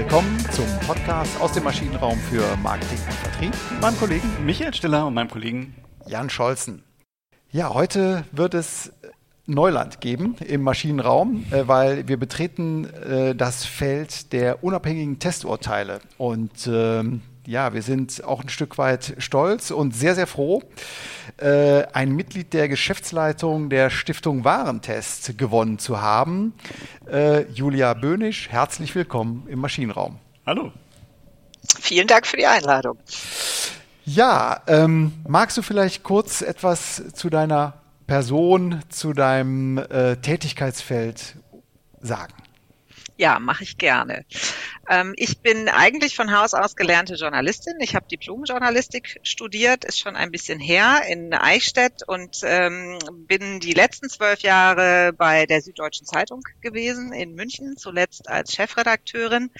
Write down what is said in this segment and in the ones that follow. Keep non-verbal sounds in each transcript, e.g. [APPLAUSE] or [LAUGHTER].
willkommen zum Podcast aus dem Maschinenraum für Marketing und Vertrieb mit meinem Kollegen Michael Stiller und meinem Kollegen Jan Scholzen. Ja, heute wird es Neuland geben im Maschinenraum, äh, weil wir betreten äh, das Feld der unabhängigen Testurteile. Und ähm, ja, wir sind auch ein Stück weit stolz und sehr, sehr froh, äh, ein Mitglied der Geschäftsleitung der Stiftung Warentest gewonnen zu haben. Julia Böhnisch, herzlich willkommen im Maschinenraum. Hallo. Vielen Dank für die Einladung. Ja, ähm, magst du vielleicht kurz etwas zu deiner Person zu deinem äh, Tätigkeitsfeld sagen? Ja, mache ich gerne. Ähm, ich bin eigentlich von Haus aus gelernte Journalistin. Ich habe Diplomjournalistik studiert, ist schon ein bisschen her in Eichstätt und ähm, bin die letzten zwölf Jahre bei der Süddeutschen Zeitung gewesen in München, zuletzt als Chefredakteurin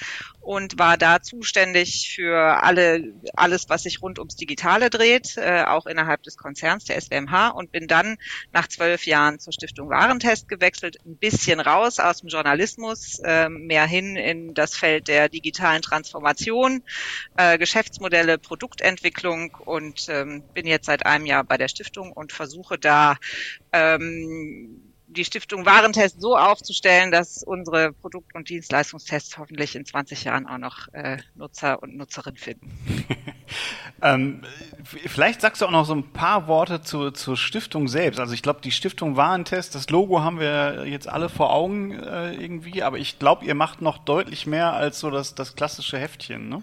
und war da zuständig für alle alles, was sich rund ums Digitale dreht, äh, auch innerhalb des Konzerns der SWMH und bin dann nach zwölf Jahren zur Stiftung Warentest gewechselt, ein bisschen raus aus dem Journalismus, äh, mehr hin in das Feld der der digitalen Transformation, äh, Geschäftsmodelle, Produktentwicklung und ähm, bin jetzt seit einem Jahr bei der Stiftung und versuche da ähm, die Stiftung Warentest so aufzustellen, dass unsere Produkt- und Dienstleistungstests hoffentlich in 20 Jahren auch noch äh, Nutzer und Nutzerinnen finden. [LAUGHS] ähm, vielleicht sagst du auch noch so ein paar Worte zu, zur Stiftung selbst. Also ich glaube, die Stiftung Warentest, das Logo haben wir jetzt alle vor Augen äh, irgendwie, aber ich glaube, ihr macht noch deutlich mehr als so das, das klassische Heftchen, ne?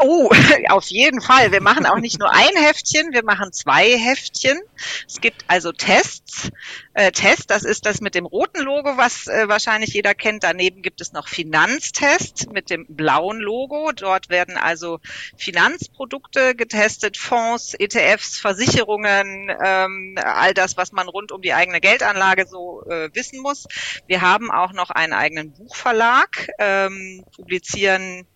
Oh, [LAUGHS] auf jeden Fall. Wir machen auch nicht nur ein Heftchen, wir machen zwei Heftchen. Es gibt also Tests. Äh, Test, das ist das mit dem roten Logo, was äh, wahrscheinlich jeder kennt. Daneben gibt es noch Finanztest mit dem blauen Logo. Dort werden also Finanzprodukte getestet, Fonds, ETFs, Versicherungen, ähm, all das, was man rund um die eigene Geldanlage so äh, wissen muss. Wir haben auch noch einen eigenen Buchverlag, ähm, publizieren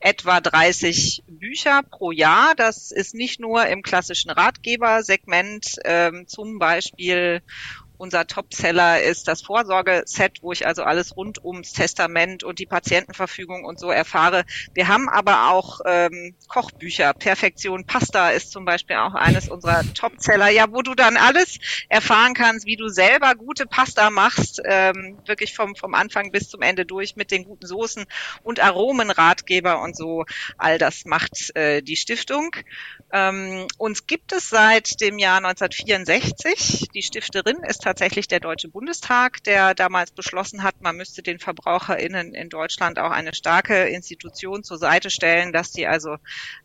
etwa 30 Bücher pro Jahr. Das ist nicht nur im klassischen Ratgebersegment, ähm, zum Beispiel unser Topseller ist das Vorsorgeset, wo ich also alles rund ums Testament und die Patientenverfügung und so erfahre. Wir haben aber auch ähm, Kochbücher. Perfektion Pasta ist zum Beispiel auch eines unserer Topseller, ja, wo du dann alles erfahren kannst, wie du selber gute Pasta machst, ähm, wirklich vom, vom Anfang bis zum Ende durch mit den guten Soßen und Aromenratgeber und so. All das macht äh, die Stiftung. Ähm, uns gibt es seit dem Jahr 1964. Die Stifterin ist tatsächlich der Deutsche Bundestag, der damals beschlossen hat, man müsste den VerbraucherInnen in Deutschland auch eine starke Institution zur Seite stellen, dass die also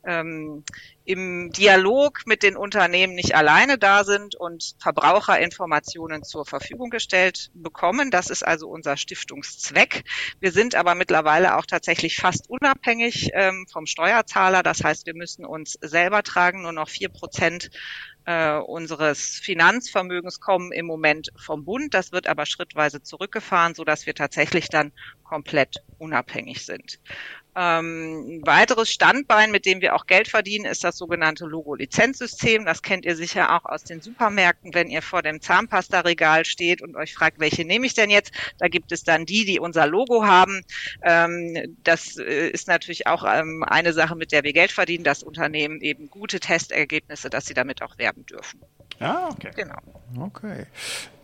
ähm, im Dialog mit den Unternehmen nicht alleine da sind und Verbraucherinformationen zur Verfügung gestellt bekommen. Das ist also unser Stiftungszweck. Wir sind aber mittlerweile auch tatsächlich fast unabhängig ähm, vom Steuerzahler. Das heißt, wir müssen uns selber tragen. Nur noch vier Prozent äh, unseres Finanzvermögens kommen im Moment vom Bund. Das wird aber schrittweise zurückgefahren, so dass wir tatsächlich dann komplett unabhängig sind. Ähm, ein weiteres Standbein, mit dem wir auch Geld verdienen, ist das sogenannte Logo-Lizenzsystem. Das kennt ihr sicher auch aus den Supermärkten, wenn ihr vor dem Zahnpasta-Regal steht und euch fragt, welche nehme ich denn jetzt? Da gibt es dann die, die unser Logo haben. Ähm, das äh, ist natürlich auch ähm, eine Sache, mit der wir Geld verdienen, dass Unternehmen eben gute Testergebnisse, dass sie damit auch werben dürfen. Ah, okay. Genau. Okay.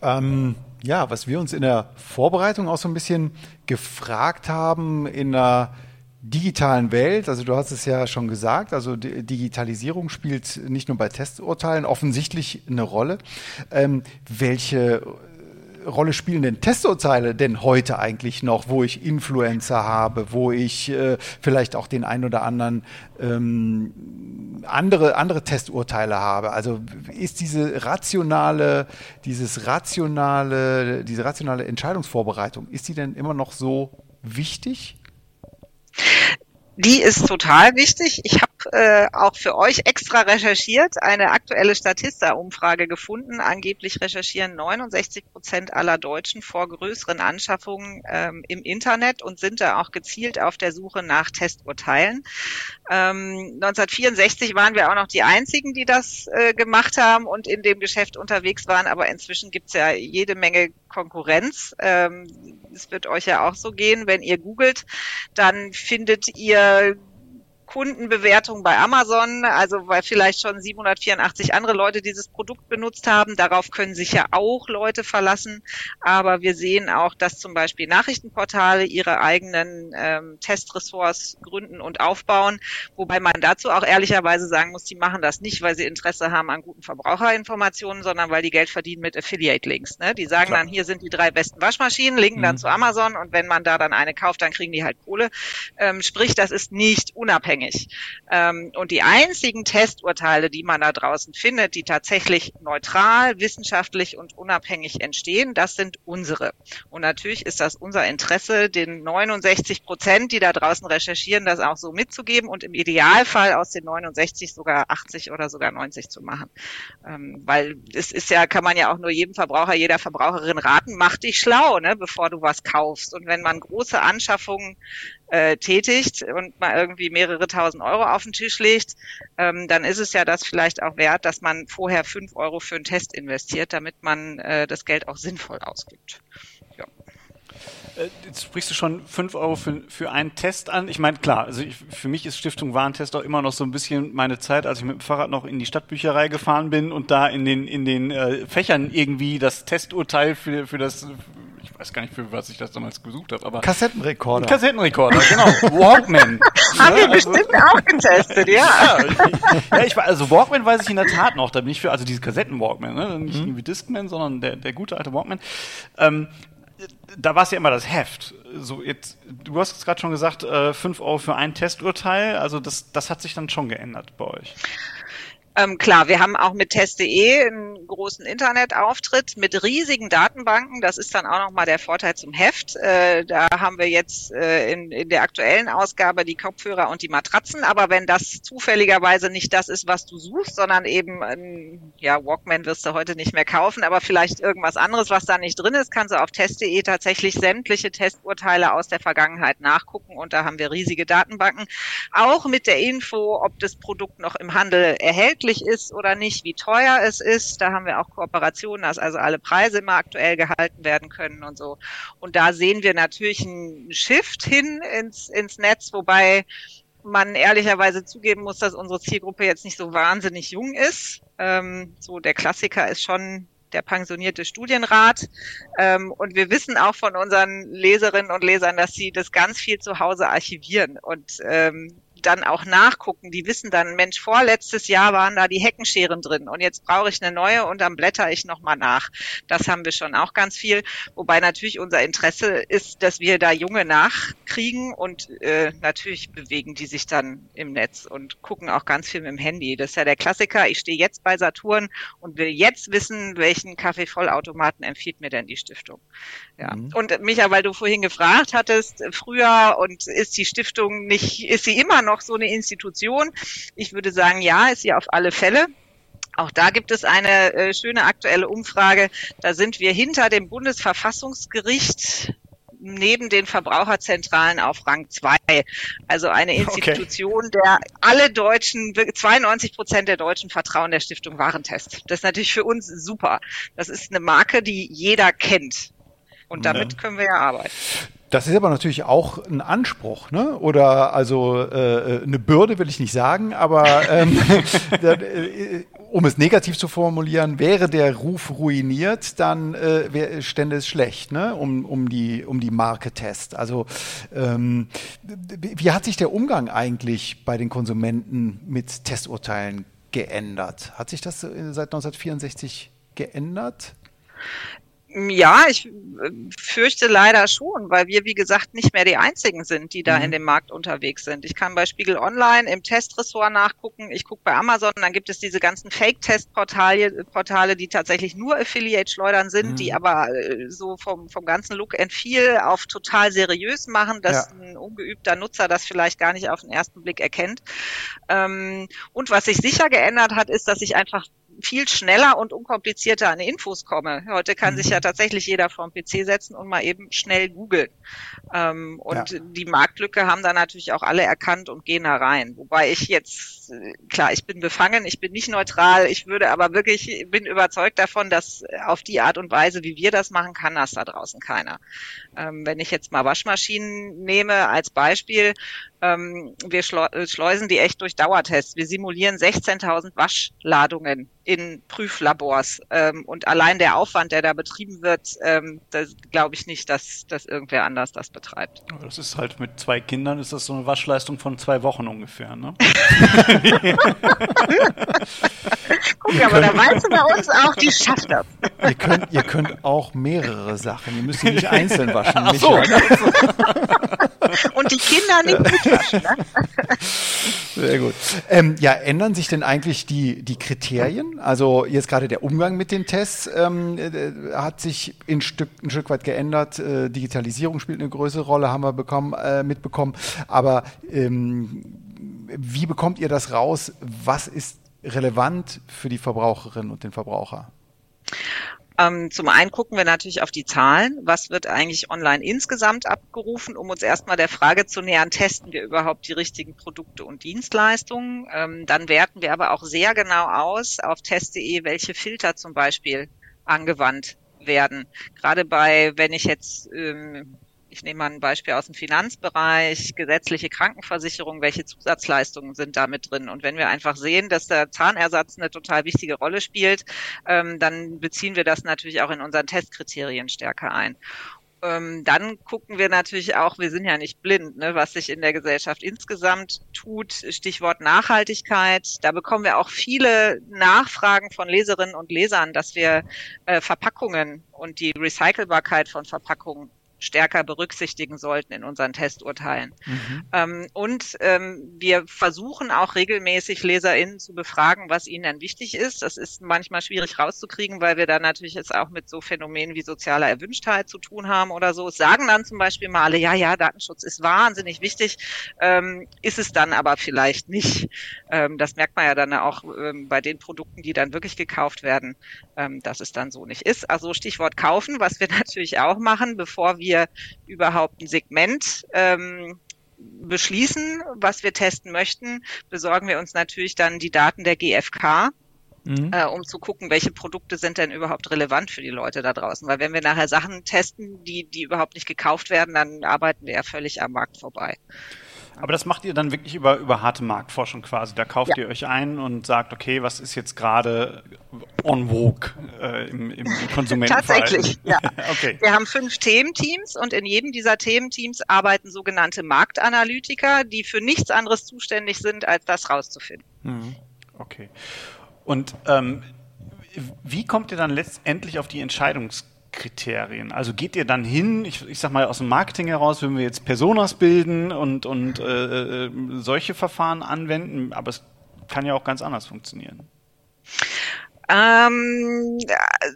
Ähm, ja, was wir uns in der Vorbereitung auch so ein bisschen gefragt haben, in einer digitalen Welt, also du hast es ja schon gesagt, also Digitalisierung spielt nicht nur bei Testurteilen offensichtlich eine Rolle. Ähm, welche Rolle spielen denn Testurteile denn heute eigentlich noch, wo ich Influencer habe, wo ich äh, vielleicht auch den ein oder anderen ähm, andere, andere Testurteile habe? Also ist diese rationale, dieses rationale, diese rationale Entscheidungsvorbereitung, ist die denn immer noch so wichtig? Die ist total wichtig. Ich habe äh, auch für euch extra recherchiert, eine aktuelle Statista-Umfrage gefunden. Angeblich recherchieren 69 Prozent aller Deutschen vor größeren Anschaffungen ähm, im Internet und sind da auch gezielt auf der Suche nach Testurteilen. Ähm, 1964 waren wir auch noch die Einzigen, die das äh, gemacht haben und in dem Geschäft unterwegs waren, aber inzwischen gibt's ja jede Menge Konkurrenz. Ähm, es wird euch ja auch so gehen, wenn ihr googelt, dann findet ihr Kundenbewertung bei Amazon, also weil vielleicht schon 784 andere Leute dieses Produkt benutzt haben. Darauf können sich ja auch Leute verlassen. Aber wir sehen auch, dass zum Beispiel Nachrichtenportale ihre eigenen ähm, Testressorts gründen und aufbauen. Wobei man dazu auch ehrlicherweise sagen muss, die machen das nicht, weil sie Interesse haben an guten Verbraucherinformationen, sondern weil die Geld verdienen mit Affiliate-Links. Ne? Die sagen Klar. dann, hier sind die drei besten Waschmaschinen, linken mhm. dann zu Amazon und wenn man da dann eine kauft, dann kriegen die halt Kohle. Ähm, sprich, das ist nicht unabhängig unabhängig. Ähm, und die einzigen Testurteile, die man da draußen findet, die tatsächlich neutral, wissenschaftlich und unabhängig entstehen, das sind unsere. Und natürlich ist das unser Interesse, den 69 Prozent, die da draußen recherchieren, das auch so mitzugeben und im Idealfall aus den 69 sogar 80 oder sogar 90 zu machen. Ähm, weil es ist ja, kann man ja auch nur jedem Verbraucher, jeder Verbraucherin raten, mach dich schlau, ne, bevor du was kaufst. Und wenn man große Anschaffungen äh, tätigt und mal irgendwie mehrere tausend Euro auf den Tisch legt, ähm, dann ist es ja das vielleicht auch wert, dass man vorher fünf Euro für einen Test investiert, damit man äh, das Geld auch sinnvoll ausgibt. Ja. Äh, jetzt sprichst du schon fünf Euro für, für einen Test an. Ich meine, klar, also ich, für mich ist Stiftung Warentest auch immer noch so ein bisschen meine Zeit, als ich mit dem Fahrrad noch in die Stadtbücherei gefahren bin und da in den, in den äh, Fächern irgendwie das Testurteil für, für das weiß gar nicht, für was ich das damals gesucht habe, aber. Kassettenrekorder. Kassettenrekorder, genau. Walkman. [LAUGHS] Haben wir also, bestimmt auch getestet, ja. [LAUGHS] ja, ich, ja, ich war, also Walkman weiß ich in der Tat noch, da bin ich für, also diese Kassetten-Walkman, ne? nicht mhm. irgendwie Discman, sondern der, der gute alte Walkman. Ähm, da war es ja immer das Heft. So jetzt, du hast es gerade schon gesagt, äh, 5 Euro für ein Testurteil. Also das, das hat sich dann schon geändert bei euch. Ähm, klar, wir haben auch mit test.de einen großen Internetauftritt mit riesigen Datenbanken. Das ist dann auch nochmal der Vorteil zum Heft. Äh, da haben wir jetzt äh, in, in der aktuellen Ausgabe die Kopfhörer und die Matratzen. Aber wenn das zufälligerweise nicht das ist, was du suchst, sondern eben, ein, ja, Walkman wirst du heute nicht mehr kaufen, aber vielleicht irgendwas anderes, was da nicht drin ist, kannst du auf test.de tatsächlich sämtliche Testurteile aus der Vergangenheit nachgucken. Und da haben wir riesige Datenbanken. Auch mit der Info, ob das Produkt noch im Handel erhält möglich ist oder nicht, wie teuer es ist. Da haben wir auch Kooperationen, dass also alle Preise immer aktuell gehalten werden können und so. Und da sehen wir natürlich einen Shift hin ins, ins Netz, wobei man ehrlicherweise zugeben muss, dass unsere Zielgruppe jetzt nicht so wahnsinnig jung ist. Ähm, so der Klassiker ist schon der pensionierte Studienrat. Ähm, und wir wissen auch von unseren Leserinnen und Lesern, dass sie das ganz viel zu Hause archivieren. Und ähm, dann auch nachgucken. Die wissen dann, Mensch, vorletztes Jahr waren da die Heckenscheren drin und jetzt brauche ich eine neue und dann blätter ich nochmal nach. Das haben wir schon auch ganz viel. Wobei natürlich unser Interesse ist, dass wir da Junge nachkriegen und äh, natürlich bewegen die sich dann im Netz und gucken auch ganz viel mit dem Handy. Das ist ja der Klassiker. Ich stehe jetzt bei Saturn und will jetzt wissen, welchen Kaffeevollautomaten empfiehlt mir denn die Stiftung. Ja. Mhm. Und Micha, weil du vorhin gefragt hattest, früher und ist die Stiftung nicht, ist sie immer noch noch so eine Institution? Ich würde sagen, ja, ist sie auf alle Fälle. Auch da gibt es eine äh, schöne aktuelle Umfrage. Da sind wir hinter dem Bundesverfassungsgericht neben den Verbraucherzentralen auf Rang 2. Also eine Institution, okay. der alle Deutschen, 92 Prozent der Deutschen vertrauen der Stiftung Warentest. Das ist natürlich für uns super. Das ist eine Marke, die jeder kennt. Und damit ja. können wir ja arbeiten. Das ist aber natürlich auch ein Anspruch, ne? Oder also äh, eine Bürde will ich nicht sagen, aber ähm, [LAUGHS] äh, um es negativ zu formulieren, wäre der Ruf ruiniert, dann äh, stände es schlecht, ne? Um, um die um die Marke Test. Also ähm, wie hat sich der Umgang eigentlich bei den Konsumenten mit Testurteilen geändert? Hat sich das seit 1964 geändert? Ja, ich äh, fürchte leider schon, weil wir, wie gesagt, nicht mehr die einzigen sind, die da mhm. in dem Markt unterwegs sind. Ich kann bei Spiegel Online im Testressort nachgucken. Ich gucke bei Amazon, dann gibt es diese ganzen Fake-Test-Portale, Portale, die tatsächlich nur Affiliate-Schleudern sind, mhm. die aber äh, so vom, vom ganzen Look and Feel auf total seriös machen, dass ja. ein ungeübter Nutzer das vielleicht gar nicht auf den ersten Blick erkennt. Ähm, und was sich sicher geändert hat, ist, dass ich einfach viel schneller und unkomplizierter an Infos komme. Heute kann mhm. sich ja mhm. tatsächlich jeder vorm PC setzen und mal eben schnell googeln. Ähm, und ja. die Marktlücke haben da natürlich auch alle erkannt und gehen da rein. Wobei ich jetzt, äh, klar, ich bin befangen, ich bin nicht neutral, ich würde aber wirklich, bin überzeugt davon, dass auf die Art und Weise, wie wir das machen, kann das da draußen keiner. Ähm, wenn ich jetzt mal Waschmaschinen nehme als Beispiel, ähm, wir schleusen die echt durch Dauertests. Wir simulieren 16.000 Waschladungen in Prüflabors. Ähm, und allein der Aufwand, der da betrieben wird, ähm, glaube ich nicht, dass, dass irgendwer anders das betreibt. Das ist halt mit zwei Kindern ist das so eine Waschleistung von zwei Wochen ungefähr, ne? Guck, aber da weißt du bei uns auch, die schafft das. Ihr könnt, ihr könnt auch mehrere Sachen. Ihr müsst nicht einzeln waschen. Ach so. [LAUGHS] Und die Kinder nicht mitwaschen. Ne? Sehr gut. Ähm, ja, ändern sich denn eigentlich die, die Kriterien? Also jetzt gerade der Umgang mit den Tests ähm, äh, hat sich ein Stück, ein Stück weit geändert. Äh, Digitalisierung spielt eine größere Rolle, haben wir bekommen, äh, mitbekommen. Aber ähm, wie bekommt ihr das raus? Was ist relevant für die Verbraucherinnen und den Verbraucher? Ähm, zum einen gucken wir natürlich auf die Zahlen. Was wird eigentlich online insgesamt abgerufen, um uns erstmal der Frage zu nähern, testen wir überhaupt die richtigen Produkte und Dienstleistungen? Ähm, dann werten wir aber auch sehr genau aus auf test.de, welche Filter zum Beispiel angewandt werden. Gerade bei, wenn ich jetzt ähm, ich nehme mal ein Beispiel aus dem Finanzbereich, gesetzliche Krankenversicherung, welche Zusatzleistungen sind da mit drin? Und wenn wir einfach sehen, dass der Zahnersatz eine total wichtige Rolle spielt, ähm, dann beziehen wir das natürlich auch in unseren Testkriterien stärker ein ähm, dann gucken wir natürlich auch, wir sind ja nicht blind, ne, was sich in der Gesellschaft insgesamt tut. Stichwort Nachhaltigkeit. Da bekommen wir auch viele Nachfragen von Leserinnen und Lesern, dass wir äh, Verpackungen und die Recycelbarkeit von Verpackungen stärker berücksichtigen sollten in unseren Testurteilen. Mhm. Ähm, und ähm, wir versuchen auch regelmäßig LeserInnen zu befragen, was ihnen denn wichtig ist. Das ist manchmal schwierig rauszukriegen, weil wir da natürlich jetzt auch mit so Phänomenen wie sozialer Erwünschtheit zu tun haben oder so. Es sagen dann zum Beispiel mal alle, ja, ja, Datenschutz ist wahnsinnig wichtig, ähm, ist es dann aber vielleicht nicht. Ähm, das merkt man ja dann auch ähm, bei den Produkten, die dann wirklich gekauft werden, ähm, dass es dann so nicht ist. Also Stichwort kaufen, was wir [LAUGHS] natürlich auch machen, bevor wir wir überhaupt ein Segment ähm, beschließen, was wir testen möchten, besorgen wir uns natürlich dann die Daten der GfK. Mhm. Äh, um zu gucken, welche Produkte sind denn überhaupt relevant für die Leute da draußen. Weil wenn wir nachher Sachen testen, die, die überhaupt nicht gekauft werden, dann arbeiten wir ja völlig am Markt vorbei. Aber das macht ihr dann wirklich über, über harte Marktforschung quasi. Da kauft ja. ihr euch ein und sagt, okay, was ist jetzt gerade on vogue äh, im, im Konsumentenverhalten? Tatsächlich, ja. [LAUGHS] okay. Wir haben fünf Thementeams und in jedem dieser Thementeams arbeiten sogenannte Marktanalytiker, die für nichts anderes zuständig sind, als das rauszufinden. Mhm. Okay. Und ähm, wie kommt ihr dann letztendlich auf die Entscheidungs Kriterien? Also geht ihr dann hin, ich, ich sag mal aus dem Marketing heraus, wenn wir jetzt Personas bilden und, und äh, äh, solche Verfahren anwenden, aber es kann ja auch ganz anders funktionieren. Ähm,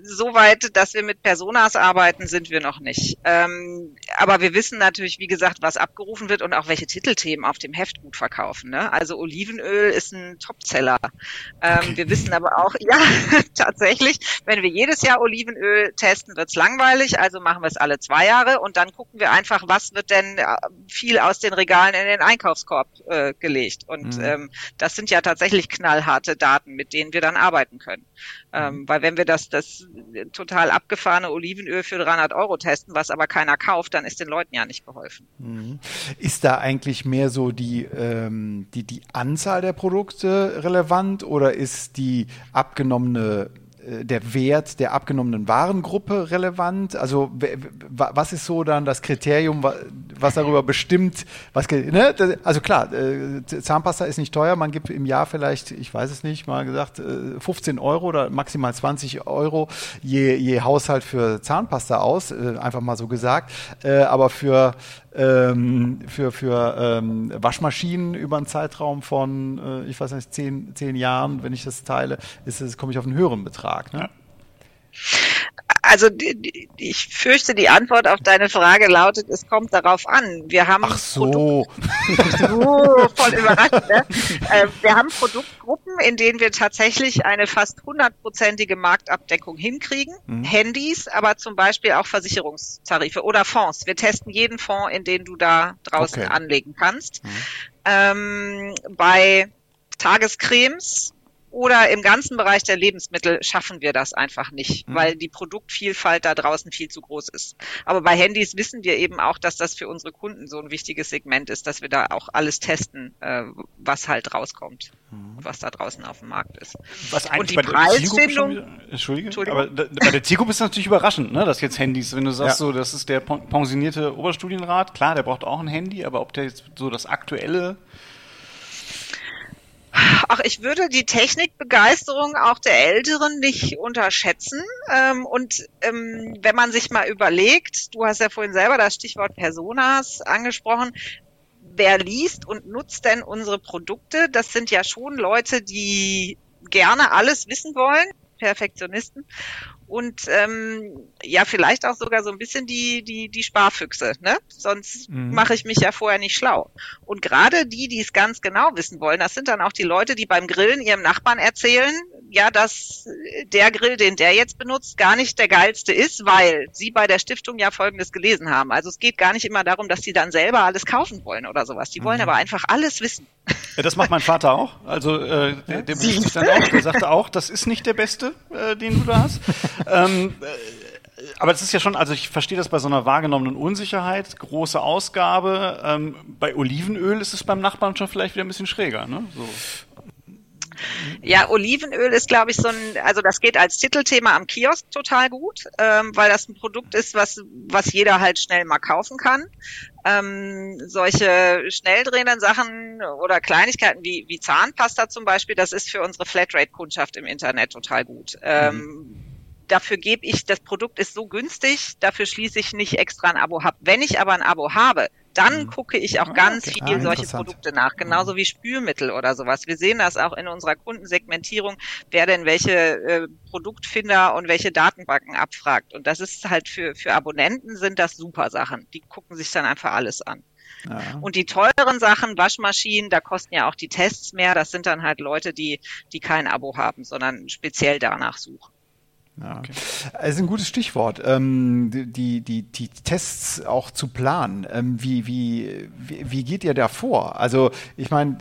Soweit, dass wir mit Personas arbeiten, sind wir noch nicht. Ähm, aber wir wissen natürlich, wie gesagt, was abgerufen wird und auch welche Titelthemen auf dem Heft gut verkaufen. Ne? Also Olivenöl ist ein Topseller. Ähm, okay. Wir wissen aber auch, [LAUGHS] ja, tatsächlich, wenn wir jedes Jahr Olivenöl testen, wird's langweilig. Also machen wir es alle zwei Jahre und dann gucken wir einfach, was wird denn äh, viel aus den Regalen in den Einkaufskorb äh, gelegt. Und mhm. ähm, das sind ja tatsächlich knallharte Daten, mit denen wir dann arbeiten können. Ähm, mhm. weil wenn wir das, das total abgefahrene Olivenöl für 300 Euro testen, was aber keiner kauft, dann ist den Leuten ja nicht geholfen. Mhm. Ist da eigentlich mehr so die, ähm, die, die Anzahl der Produkte relevant oder ist die abgenommene der Wert der abgenommenen Warengruppe relevant? Also was ist so dann das Kriterium, was darüber bestimmt, was ne? also klar, äh, Zahnpasta ist nicht teuer, man gibt im Jahr vielleicht, ich weiß es nicht, mal gesagt 15 Euro oder maximal 20 Euro je, je Haushalt für Zahnpasta aus, einfach mal so gesagt, aber für ähm, für, für ähm, Waschmaschinen über einen Zeitraum von, äh, ich weiß nicht, zehn, zehn Jahren, wenn ich das teile, komme ich auf einen höheren Betrag. Ne? Ja. Also ich fürchte, die Antwort auf deine Frage lautet, es kommt darauf an. Wir haben Ach so. oh, voll überrascht. Ne? [LAUGHS] Äh, wir haben Produktgruppen, in denen wir tatsächlich eine fast hundertprozentige Marktabdeckung hinkriegen. Mhm. Handys, aber zum Beispiel auch Versicherungstarife oder Fonds. Wir testen jeden Fonds, in den du da draußen okay. anlegen kannst. Mhm. Ähm, bei Tagescremes oder im ganzen Bereich der Lebensmittel schaffen wir das einfach nicht, mhm. weil die Produktvielfalt da draußen viel zu groß ist. Aber bei Handys wissen wir eben auch, dass das für unsere Kunden so ein wichtiges Segment ist, dass wir da auch alles testen, äh, was halt rauskommt, mhm. was da draußen auf dem Markt ist. Was eigentlich Und die bei Preisfindung. Der Entschuldige, Entschuldigung. aber da, bei der Zielgruppe ist das natürlich überraschend, ne, dass jetzt Handys, wenn du sagst, ja. so, das ist der pensionierte Oberstudienrat, klar, der braucht auch ein Handy, aber ob der jetzt so das aktuelle Ach, ich würde die Technikbegeisterung auch der Älteren nicht unterschätzen. Ähm, und ähm, wenn man sich mal überlegt, du hast ja vorhin selber das Stichwort Personas angesprochen, wer liest und nutzt denn unsere Produkte? Das sind ja schon Leute, die gerne alles wissen wollen, Perfektionisten und ähm, ja vielleicht auch sogar so ein bisschen die die die Sparfüchse, ne? Sonst mhm. mache ich mich ja vorher nicht schlau. Und gerade die, die es ganz genau wissen wollen, das sind dann auch die Leute, die beim Grillen ihrem Nachbarn erzählen, ja, dass der Grill, den der jetzt benutzt, gar nicht der geilste ist, weil sie bei der Stiftung ja Folgendes gelesen haben. Also es geht gar nicht immer darum, dass sie dann selber alles kaufen wollen oder sowas. Die wollen mhm. aber einfach alles wissen. Ja, das macht mein Vater auch. Also äh, der, der sich dann auch. Der sagte auch, das ist nicht der beste, äh, den du da hast. Ähm, äh, aber das ist ja schon, also ich verstehe das bei so einer wahrgenommenen Unsicherheit, große Ausgabe. Ähm, bei Olivenöl ist es beim Nachbarn schon vielleicht wieder ein bisschen schräger, ne? So. Ja, Olivenöl ist, glaube ich, so ein, also das geht als Titelthema am Kiosk total gut, ähm, weil das ein Produkt ist, was, was jeder halt schnell mal kaufen kann. Ähm, solche schnell drehenden Sachen oder Kleinigkeiten wie, wie Zahnpasta zum Beispiel, das ist für unsere Flatrate-Kundschaft im Internet total gut. Ähm, mhm dafür gebe ich, das Produkt ist so günstig, dafür schließe ich nicht extra ein Abo ab. Wenn ich aber ein Abo habe, dann mhm. gucke ich auch ah, ganz okay. viel ah, solche Produkte nach, genauso mhm. wie Spülmittel oder sowas. Wir sehen das auch in unserer Kundensegmentierung, wer denn welche äh, Produktfinder und welche Datenbanken abfragt. Und das ist halt für, für Abonnenten sind das super Sachen. Die gucken sich dann einfach alles an. Ja. Und die teuren Sachen, Waschmaschinen, da kosten ja auch die Tests mehr. Das sind dann halt Leute, die, die kein Abo haben, sondern speziell danach suchen. Ja. Okay. Es ist ein gutes Stichwort, ähm, die, die, die Tests auch zu planen. Ähm, wie, wie, wie, geht ihr da vor? Also ich meine,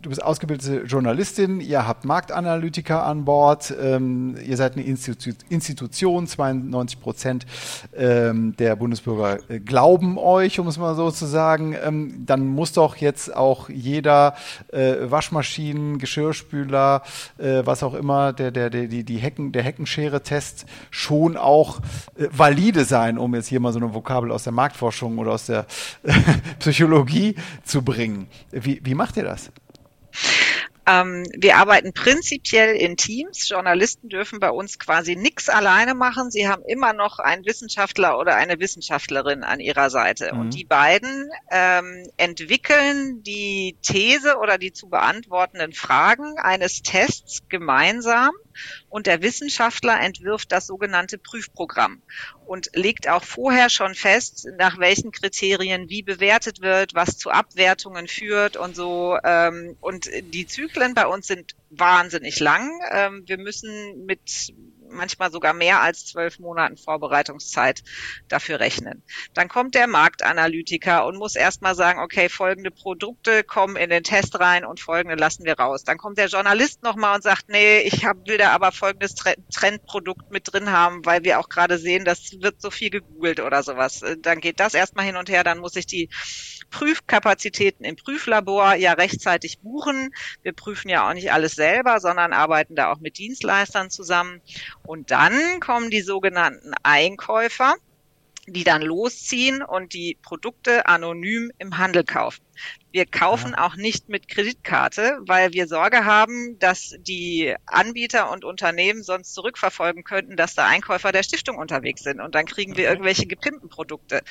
du bist ausgebildete Journalistin, ihr habt Marktanalytiker an Bord, ähm, ihr seid eine Institu Institution, 92 Prozent ähm, der Bundesbürger äh, glauben euch, um es mal so zu sagen. Ähm, dann muss doch jetzt auch jeder äh, Waschmaschinen, Geschirrspüler, äh, was auch immer, der, der, der, die, die Hecken, der Heckenschere testen Test schon auch äh, valide sein, um jetzt hier mal so eine Vokabel aus der Marktforschung oder aus der [LAUGHS] Psychologie zu bringen. Wie, wie macht ihr das? Ähm, wir arbeiten prinzipiell in Teams. Journalisten dürfen bei uns quasi nichts alleine machen. Sie haben immer noch einen Wissenschaftler oder eine Wissenschaftlerin an ihrer Seite. Mhm. Und die beiden ähm, entwickeln die These oder die zu beantwortenden Fragen eines Tests gemeinsam und der Wissenschaftler entwirft das sogenannte Prüfprogramm und legt auch vorher schon fest, nach welchen Kriterien wie bewertet wird, was zu Abwertungen führt und so. Ähm, und die Zyklen bei uns sind wahnsinnig lang. Ähm, wir müssen mit manchmal sogar mehr als zwölf Monaten Vorbereitungszeit dafür rechnen. Dann kommt der Marktanalytiker und muss erstmal sagen, okay, folgende Produkte kommen in den Test rein und folgende lassen wir raus. Dann kommt der Journalist nochmal und sagt, nee, ich hab, will da aber folgendes Trendprodukt mit drin haben, weil wir auch gerade sehen, das wird so viel gegoogelt oder sowas. Dann geht das erstmal hin und her, dann muss ich die Prüfkapazitäten im Prüflabor ja rechtzeitig buchen. Wir prüfen ja auch nicht alles selber, sondern arbeiten da auch mit Dienstleistern zusammen. Und dann kommen die sogenannten Einkäufer die dann losziehen und die Produkte anonym im Handel kaufen. Wir kaufen ja. auch nicht mit Kreditkarte, weil wir Sorge haben, dass die Anbieter und Unternehmen sonst zurückverfolgen könnten, dass da Einkäufer der Stiftung unterwegs sind und dann kriegen wir irgendwelche gepimpten Produkte.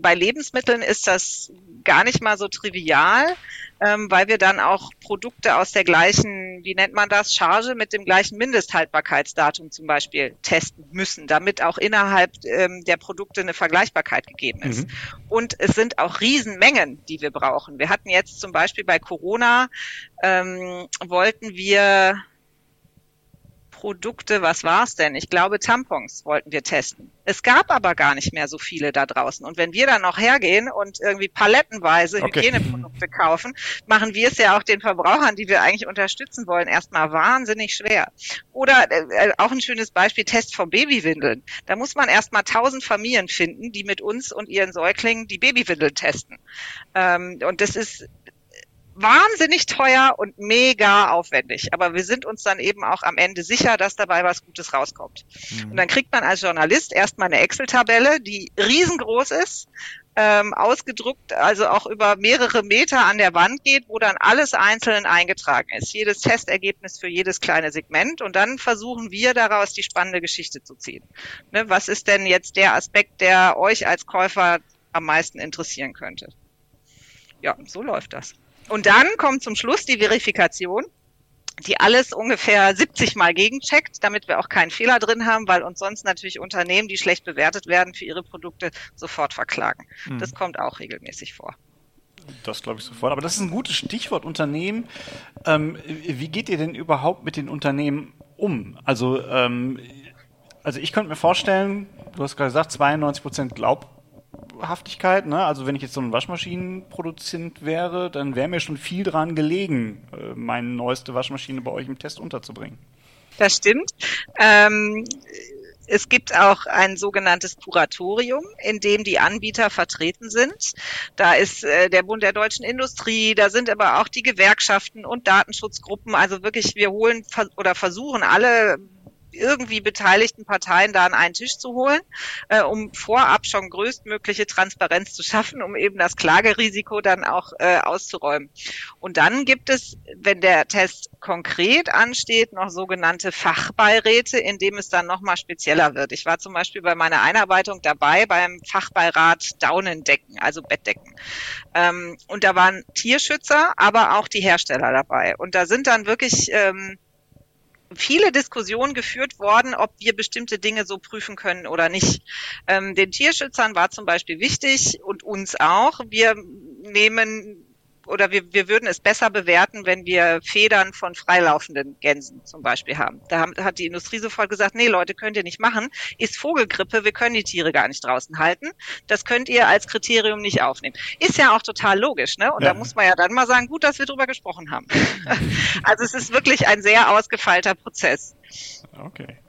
Bei Lebensmitteln ist das gar nicht mal so trivial, ähm, weil wir dann auch Produkte aus der gleichen, wie nennt man das, Charge mit dem gleichen Mindesthaltbarkeitsdatum zum Beispiel testen müssen, damit auch innerhalb ähm, der Produkte eine Vergleichbarkeit gegeben ist. Mhm. Und es sind auch Riesenmengen, die wir brauchen. Wir hatten jetzt zum Beispiel bei Corona, ähm, wollten wir Produkte, was war's denn? Ich glaube, Tampons wollten wir testen. Es gab aber gar nicht mehr so viele da draußen. Und wenn wir dann noch hergehen und irgendwie palettenweise okay. Hygieneprodukte kaufen, machen wir es ja auch den Verbrauchern, die wir eigentlich unterstützen wollen, erstmal wahnsinnig schwer. Oder äh, auch ein schönes Beispiel, Test von Babywindeln. Da muss man erstmal tausend Familien finden, die mit uns und ihren Säuglingen die Babywindeln testen. Ähm, und das ist wahnsinnig teuer und mega aufwendig. Aber wir sind uns dann eben auch am Ende sicher, dass dabei was Gutes rauskommt. Mhm. Und dann kriegt man als Journalist erstmal eine Excel-Tabelle, die riesengroß ist, ähm, ausgedruckt, also auch über mehrere Meter an der Wand geht, wo dann alles einzeln eingetragen ist. Jedes Testergebnis für jedes kleine Segment. Und dann versuchen wir daraus die spannende Geschichte zu ziehen. Ne, was ist denn jetzt der Aspekt, der euch als Käufer am meisten interessieren könnte? Ja, so läuft das. Und dann kommt zum Schluss die Verifikation, die alles ungefähr 70 Mal gegencheckt, damit wir auch keinen Fehler drin haben, weil uns sonst natürlich Unternehmen, die schlecht bewertet werden für ihre Produkte, sofort verklagen. Mhm. Das kommt auch regelmäßig vor. Das glaube ich sofort. Aber das ist ein gutes Stichwort Unternehmen. Ähm, wie geht ihr denn überhaupt mit den Unternehmen um? Also, ähm, also ich könnte mir vorstellen, du hast gerade gesagt, 92 Prozent Glaub Haftigkeit. Ne? Also wenn ich jetzt so ein Waschmaschinenproduzent wäre, dann wäre mir schon viel dran gelegen, äh, meine neueste Waschmaschine bei euch im Test unterzubringen. Das stimmt. Ähm, es gibt auch ein sogenanntes Kuratorium, in dem die Anbieter vertreten sind. Da ist äh, der Bund der deutschen Industrie, da sind aber auch die Gewerkschaften und Datenschutzgruppen. Also wirklich, wir holen oder versuchen alle irgendwie beteiligten Parteien da an einen Tisch zu holen, äh, um vorab schon größtmögliche Transparenz zu schaffen, um eben das Klagerisiko dann auch äh, auszuräumen. Und dann gibt es, wenn der Test konkret ansteht, noch sogenannte Fachbeiräte, in dem es dann nochmal spezieller wird. Ich war zum Beispiel bei meiner Einarbeitung dabei beim Fachbeirat Daunendecken, also Bettdecken. Ähm, und da waren Tierschützer, aber auch die Hersteller dabei. Und da sind dann wirklich ähm, viele Diskussionen geführt worden, ob wir bestimmte Dinge so prüfen können oder nicht. Ähm, den Tierschützern war zum Beispiel wichtig und uns auch. Wir nehmen oder wir, wir würden es besser bewerten, wenn wir Federn von freilaufenden Gänsen zum Beispiel haben. Da haben, hat die Industrie sofort gesagt, nee Leute, könnt ihr nicht machen. Ist Vogelgrippe, wir können die Tiere gar nicht draußen halten. Das könnt ihr als Kriterium nicht aufnehmen. Ist ja auch total logisch, ne? Und ja. da muss man ja dann mal sagen, gut, dass wir drüber gesprochen haben. [LAUGHS] also es ist wirklich ein sehr ausgefeilter Prozess. Okay.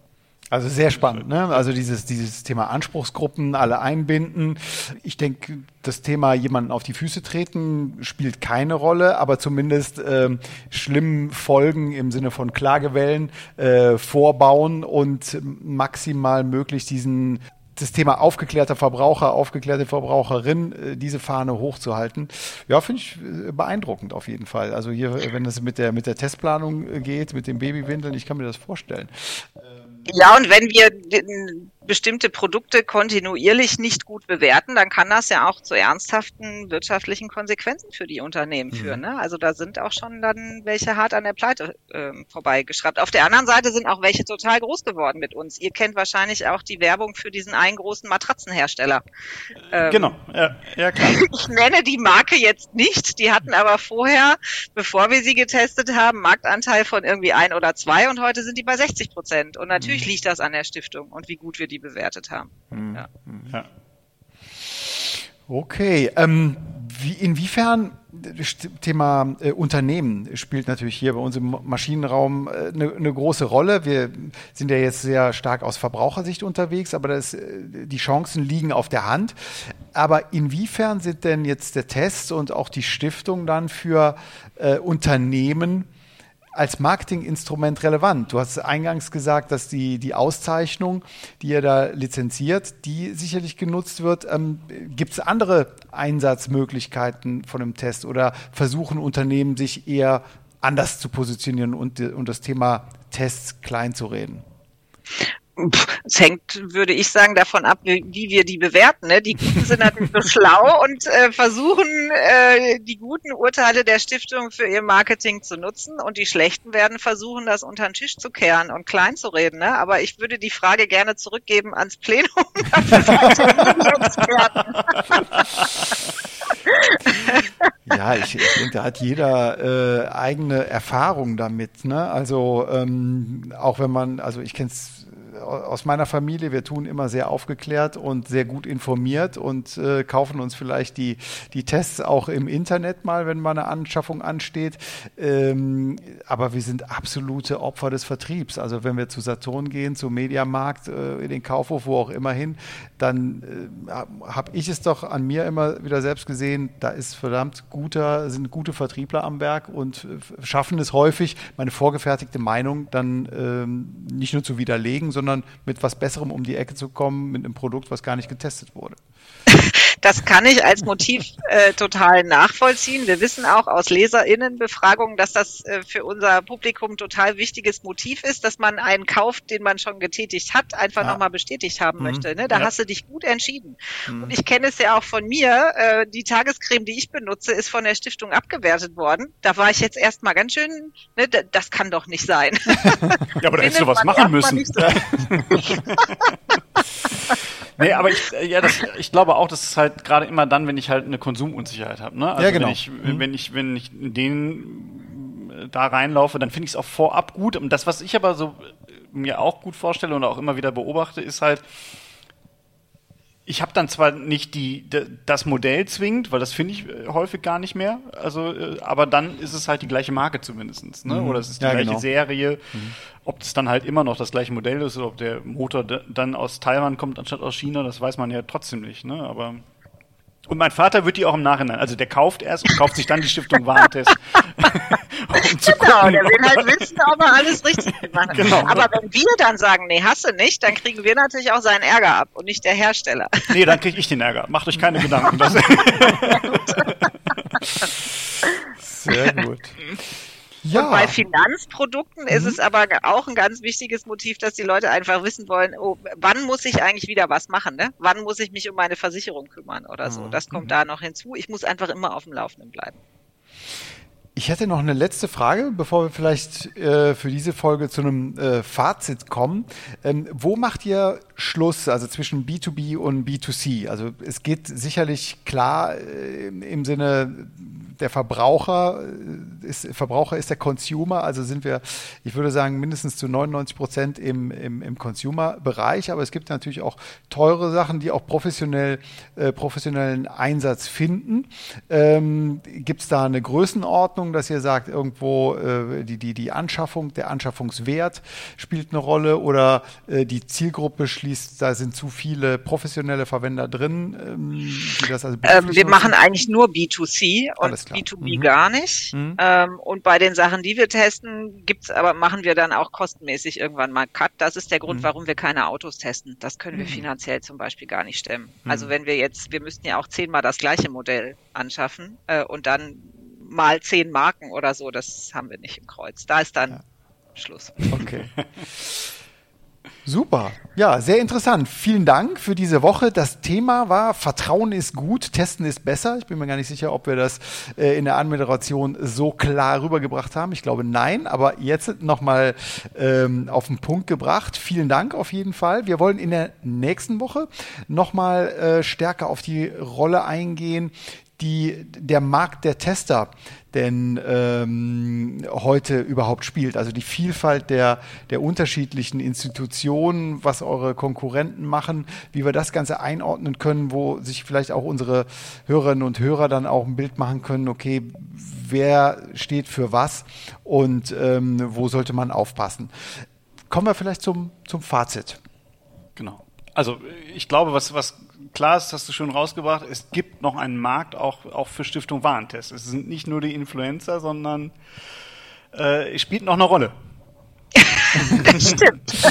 Also sehr spannend, ne? Also dieses, dieses Thema Anspruchsgruppen, alle einbinden. Ich denke, das Thema jemanden auf die Füße treten spielt keine Rolle, aber zumindest ähm, schlimmen Folgen im Sinne von Klagewellen äh, vorbauen und maximal möglich diesen das Thema aufgeklärter Verbraucher, aufgeklärte Verbraucherin, äh, diese Fahne hochzuhalten. Ja, finde ich äh, beeindruckend auf jeden Fall. Also hier, wenn es mit der, mit der Testplanung äh, geht, mit den Babywindeln, ich kann mir das vorstellen. Ja, und wenn wir bestimmte Produkte kontinuierlich nicht gut bewerten, dann kann das ja auch zu ernsthaften wirtschaftlichen Konsequenzen für die Unternehmen mhm. führen. Ne? Also da sind auch schon dann welche hart an der Pleite äh, vorbeigeschraubt. Auf der anderen Seite sind auch welche total groß geworden mit uns. Ihr kennt wahrscheinlich auch die Werbung für diesen einen großen Matratzenhersteller. Ähm, genau, ja, ja klar. [LAUGHS] Ich nenne die Marke jetzt nicht. Die hatten aber vorher, bevor wir sie getestet haben, Marktanteil von irgendwie ein oder zwei und heute sind die bei 60 Prozent. Und natürlich mhm. liegt das an der Stiftung und wie gut wir die bewertet haben. Mhm. Ja. ja. Okay, ähm, wie, inwiefern Thema äh, Unternehmen spielt natürlich hier bei uns im Maschinenraum eine, äh, eine, große Rolle. Wir sind ja jetzt sehr stark aus Verbrauchersicht unterwegs, aber das, äh, die Chancen liegen auf der Hand. Aber inwiefern sind denn jetzt der Test und auch die Stiftung dann für äh, Unternehmen als Marketinginstrument relevant? Du hast eingangs gesagt, dass die, die Auszeichnung, die ihr da lizenziert, die sicherlich genutzt wird. Ähm, Gibt es andere Einsatzmöglichkeiten von einem Test oder versuchen Unternehmen sich eher anders zu positionieren und, und das Thema Tests klein zu reden? Es hängt, würde ich sagen, davon ab, wie, wir die bewerten. Ne? Die Guten sind natürlich so schlau und äh, versuchen, äh, die guten Urteile der Stiftung für ihr Marketing zu nutzen und die Schlechten werden versuchen, das unter den Tisch zu kehren und klein zu reden. Ne? Aber ich würde die Frage gerne zurückgeben ans Plenum. [LAUGHS] [LAUGHS] ja, ich, ich denke, da hat jeder äh, eigene Erfahrung damit. Ne? Also ähm, auch wenn man, also ich kenne es aus meiner Familie, wir tun immer sehr aufgeklärt und sehr gut informiert und äh, kaufen uns vielleicht die, die Tests auch im Internet mal, wenn mal eine Anschaffung ansteht. Ähm, aber wir sind absolute Opfer des Vertriebs. Also wenn wir zu Saturn gehen, zum Mediamarkt, äh, in den Kaufhof, wo auch immer hin, dann äh, habe ich es doch an mir immer wieder selbst gesehen, da ist verdammt guter, sind gute Vertriebler am Werk und äh, schaffen es häufig, meine vorgefertigte Meinung dann ähm, nicht nur zu widerlegen, sondern sondern mit was Besserem um die Ecke zu kommen, mit einem Produkt, was gar nicht getestet wurde. [LAUGHS] Das kann ich als Motiv äh, total nachvollziehen. Wir wissen auch aus Leserinnenbefragungen, dass das äh, für unser Publikum total wichtiges Motiv ist, dass man einen kauft, den man schon getätigt hat, einfach ja. nochmal bestätigt haben mhm. möchte. Ne? Da ja. hast du dich gut entschieden. Mhm. Und ich kenne es ja auch von mir. Äh, die Tagescreme, die ich benutze, ist von der Stiftung abgewertet worden. Da war ich jetzt erstmal ganz schön, ne, das kann doch nicht sein. Ja, aber da hättest du was machen müssen. [LAUGHS] [LAUGHS] nee, aber ich, äh, ja, das, ich glaube auch, dass es halt gerade immer dann, wenn ich halt eine Konsumunsicherheit habe. Ne? Also ja, genau. Wenn ich, mhm. wenn ich, wenn ich den äh, da reinlaufe, dann finde ich es auch vorab gut. Und das, was ich aber so äh, mir auch gut vorstelle und auch immer wieder beobachte, ist halt, ich habe dann zwar nicht die, das Modell zwingend, weil das finde ich äh, häufig gar nicht mehr. Also, äh, aber dann ist es halt die gleiche Marke zumindestens, ne? Mhm. Oder es ist die ja, gleiche genau. Serie. Mhm. Ob es dann halt immer noch das gleiche Modell ist oder ob der Motor dann aus Taiwan kommt anstatt aus China, das weiß man ja trotzdem nicht, ne? Aber und mein Vater wird die auch im Nachhinein, also der kauft erst und kauft sich dann die Stiftung Warentest. [LAUGHS] um zu genau, gucken, der will halt wissen, ob er alles richtig gemacht hat. Genau. Aber wenn wir dann sagen, nee, hast du nicht, dann kriegen wir natürlich auch seinen Ärger ab und nicht der Hersteller. Nee, dann kriege ich den Ärger. Macht euch keine Gedanken. [LAUGHS] Sehr gut. Ja. Und bei Finanzprodukten mhm. ist es aber auch ein ganz wichtiges Motiv, dass die Leute einfach wissen wollen, oh, wann muss ich eigentlich wieder was machen? Ne? Wann muss ich mich um meine Versicherung kümmern oder so? Mhm. Das kommt mhm. da noch hinzu. Ich muss einfach immer auf dem Laufenden bleiben. Ich hätte noch eine letzte Frage, bevor wir vielleicht äh, für diese Folge zu einem äh, Fazit kommen. Ähm, wo macht ihr Schluss, also zwischen B2B und B2C? Also es geht sicherlich klar äh, im Sinne der Verbraucher äh, ist, Verbraucher ist der Consumer, also sind wir, ich würde sagen, mindestens zu 99 Prozent im, im, im Consumer-Bereich, aber es gibt natürlich auch teure Sachen, die auch professionell, äh, professionellen Einsatz finden. Ähm, gibt es da eine Größenordnung, dass ihr sagt, irgendwo äh, die, die, die Anschaffung, der Anschaffungswert spielt eine Rolle oder äh, die Zielgruppe schließt, da sind zu viele professionelle Verwender drin, ähm, die das also ähm, Wir machen eigentlich nur B2C und B2B mhm. gar nicht. Mhm. Ähm, und bei den Sachen, die wir testen, gibt's aber, machen wir dann auch kostenmäßig irgendwann mal Cut. Das ist der Grund, mhm. warum wir keine Autos testen. Das können wir mhm. finanziell zum Beispiel gar nicht stemmen. Mhm. Also wenn wir jetzt, wir müssten ja auch zehnmal das gleiche Modell anschaffen äh, und dann mal zehn Marken oder so, das haben wir nicht im Kreuz. Da ist dann ja. Schluss. Okay. Super. Ja, sehr interessant. Vielen Dank für diese Woche. Das Thema war Vertrauen ist gut, Testen ist besser. Ich bin mir gar nicht sicher, ob wir das äh, in der Anmoderation so klar rübergebracht haben. Ich glaube nein, aber jetzt nochmal ähm, auf den Punkt gebracht. Vielen Dank auf jeden Fall. Wir wollen in der nächsten Woche nochmal äh, stärker auf die Rolle eingehen, die der Markt der Tester denn ähm, heute überhaupt spielt. Also die Vielfalt der, der unterschiedlichen Institutionen, was eure Konkurrenten machen, wie wir das Ganze einordnen können, wo sich vielleicht auch unsere Hörerinnen und Hörer dann auch ein Bild machen können, okay, wer steht für was und ähm, wo sollte man aufpassen. Kommen wir vielleicht zum, zum Fazit. Genau. Also ich glaube, was, was klar ist, hast du schon rausgebracht, es gibt noch einen Markt auch, auch für Stiftung Warentest. Es sind nicht nur die Influencer, sondern äh, spielt noch eine Rolle. [LAUGHS] das stimmt.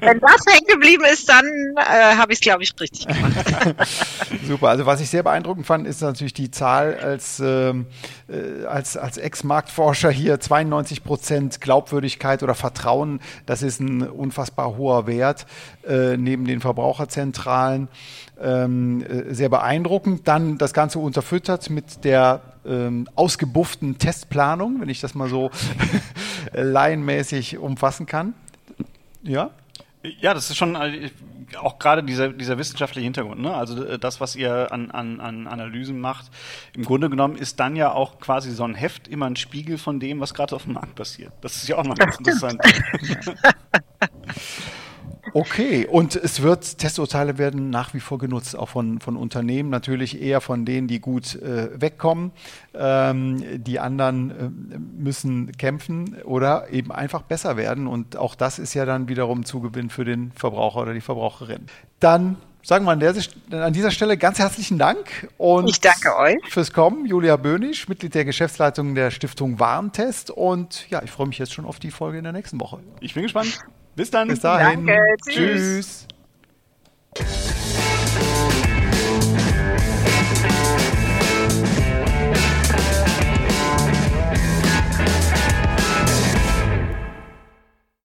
Wenn das hängen geblieben ist, dann äh, habe ich es, glaube ich, richtig gemacht. [LAUGHS] Super. Also was ich sehr beeindruckend fand, ist natürlich die Zahl als, ähm, äh, als, als Ex-Marktforscher hier 92 Prozent Glaubwürdigkeit oder Vertrauen. Das ist ein unfassbar hoher Wert äh, neben den Verbraucherzentralen. Ähm, äh, sehr beeindruckend. Dann das Ganze unterfüttert mit der ähm, ausgebufften Testplanung, wenn ich das mal so [LAUGHS] laienmäßig umfassen kann. Ja? Ja, das ist schon äh, auch gerade dieser, dieser wissenschaftliche Hintergrund. Ne? Also äh, das, was ihr an, an, an Analysen macht, im Grunde genommen ist dann ja auch quasi so ein Heft immer ein Spiegel von dem, was gerade auf dem Markt passiert. Das ist ja auch noch ganz interessant. [LAUGHS] Okay, und es wird, Testurteile werden nach wie vor genutzt, auch von, von Unternehmen, natürlich eher von denen, die gut äh, wegkommen. Ähm, die anderen äh, müssen kämpfen oder eben einfach besser werden. Und auch das ist ja dann wiederum Zugewinn für den Verbraucher oder die Verbraucherin. Dann sagen wir an, der, an dieser Stelle ganz herzlichen Dank. Und ich danke euch. Fürs Kommen, Julia Böhnisch, Mitglied der Geschäftsleitung der Stiftung Warentest. Und ja, ich freue mich jetzt schon auf die Folge in der nächsten Woche. Ich bin gespannt. Bis dann. Bis dahin. Danke. Tschüss. Tschüss.